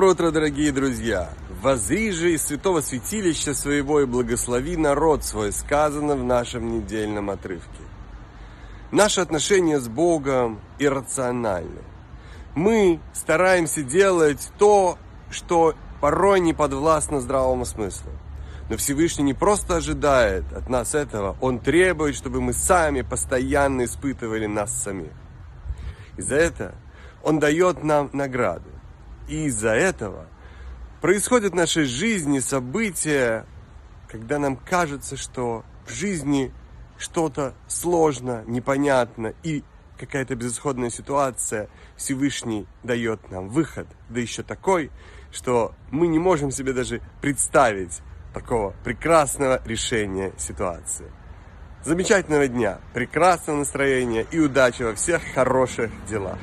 Доброе дорогие друзья! Возри же из святого святилища своего и благослови народ свой, сказано в нашем недельном отрывке. Наши отношения с Богом иррациональны. Мы стараемся делать то, что порой не подвластно здравому смыслу. Но Всевышний не просто ожидает от нас этого, Он требует, чтобы мы сами постоянно испытывали нас самих. И за это Он дает нам награду. И из-за этого происходят в нашей жизни события, когда нам кажется, что в жизни что-то сложно, непонятно и какая-то безысходная ситуация, Всевышний дает нам выход, да еще такой, что мы не можем себе даже представить такого прекрасного решения ситуации. Замечательного дня, прекрасного настроения и удачи во всех хороших делах.